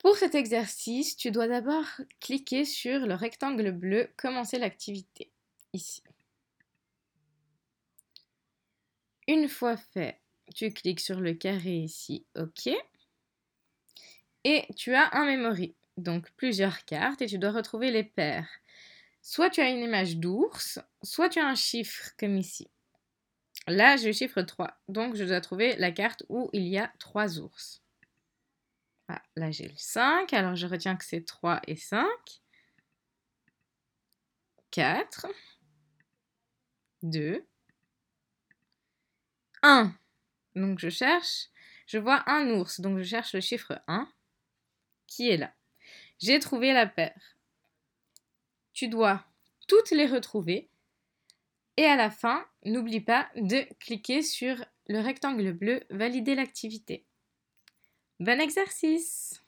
Pour cet exercice, tu dois d'abord cliquer sur le rectangle bleu Commencer l'activité, ici. Une fois fait, tu cliques sur le carré ici, OK. Et tu as un memory, donc plusieurs cartes, et tu dois retrouver les paires. Soit tu as une image d'ours, soit tu as un chiffre, comme ici. Là, j'ai le chiffre 3, donc je dois trouver la carte où il y a 3 ours. Ah, là, j'ai le 5, alors je retiens que c'est 3 et 5. 4. 2. 1. Donc je cherche, je vois un ours, donc je cherche le chiffre 1 qui est là. J'ai trouvé la paire. Tu dois toutes les retrouver et à la fin, n'oublie pas de cliquer sur le rectangle bleu Valider l'activité. Bon exercice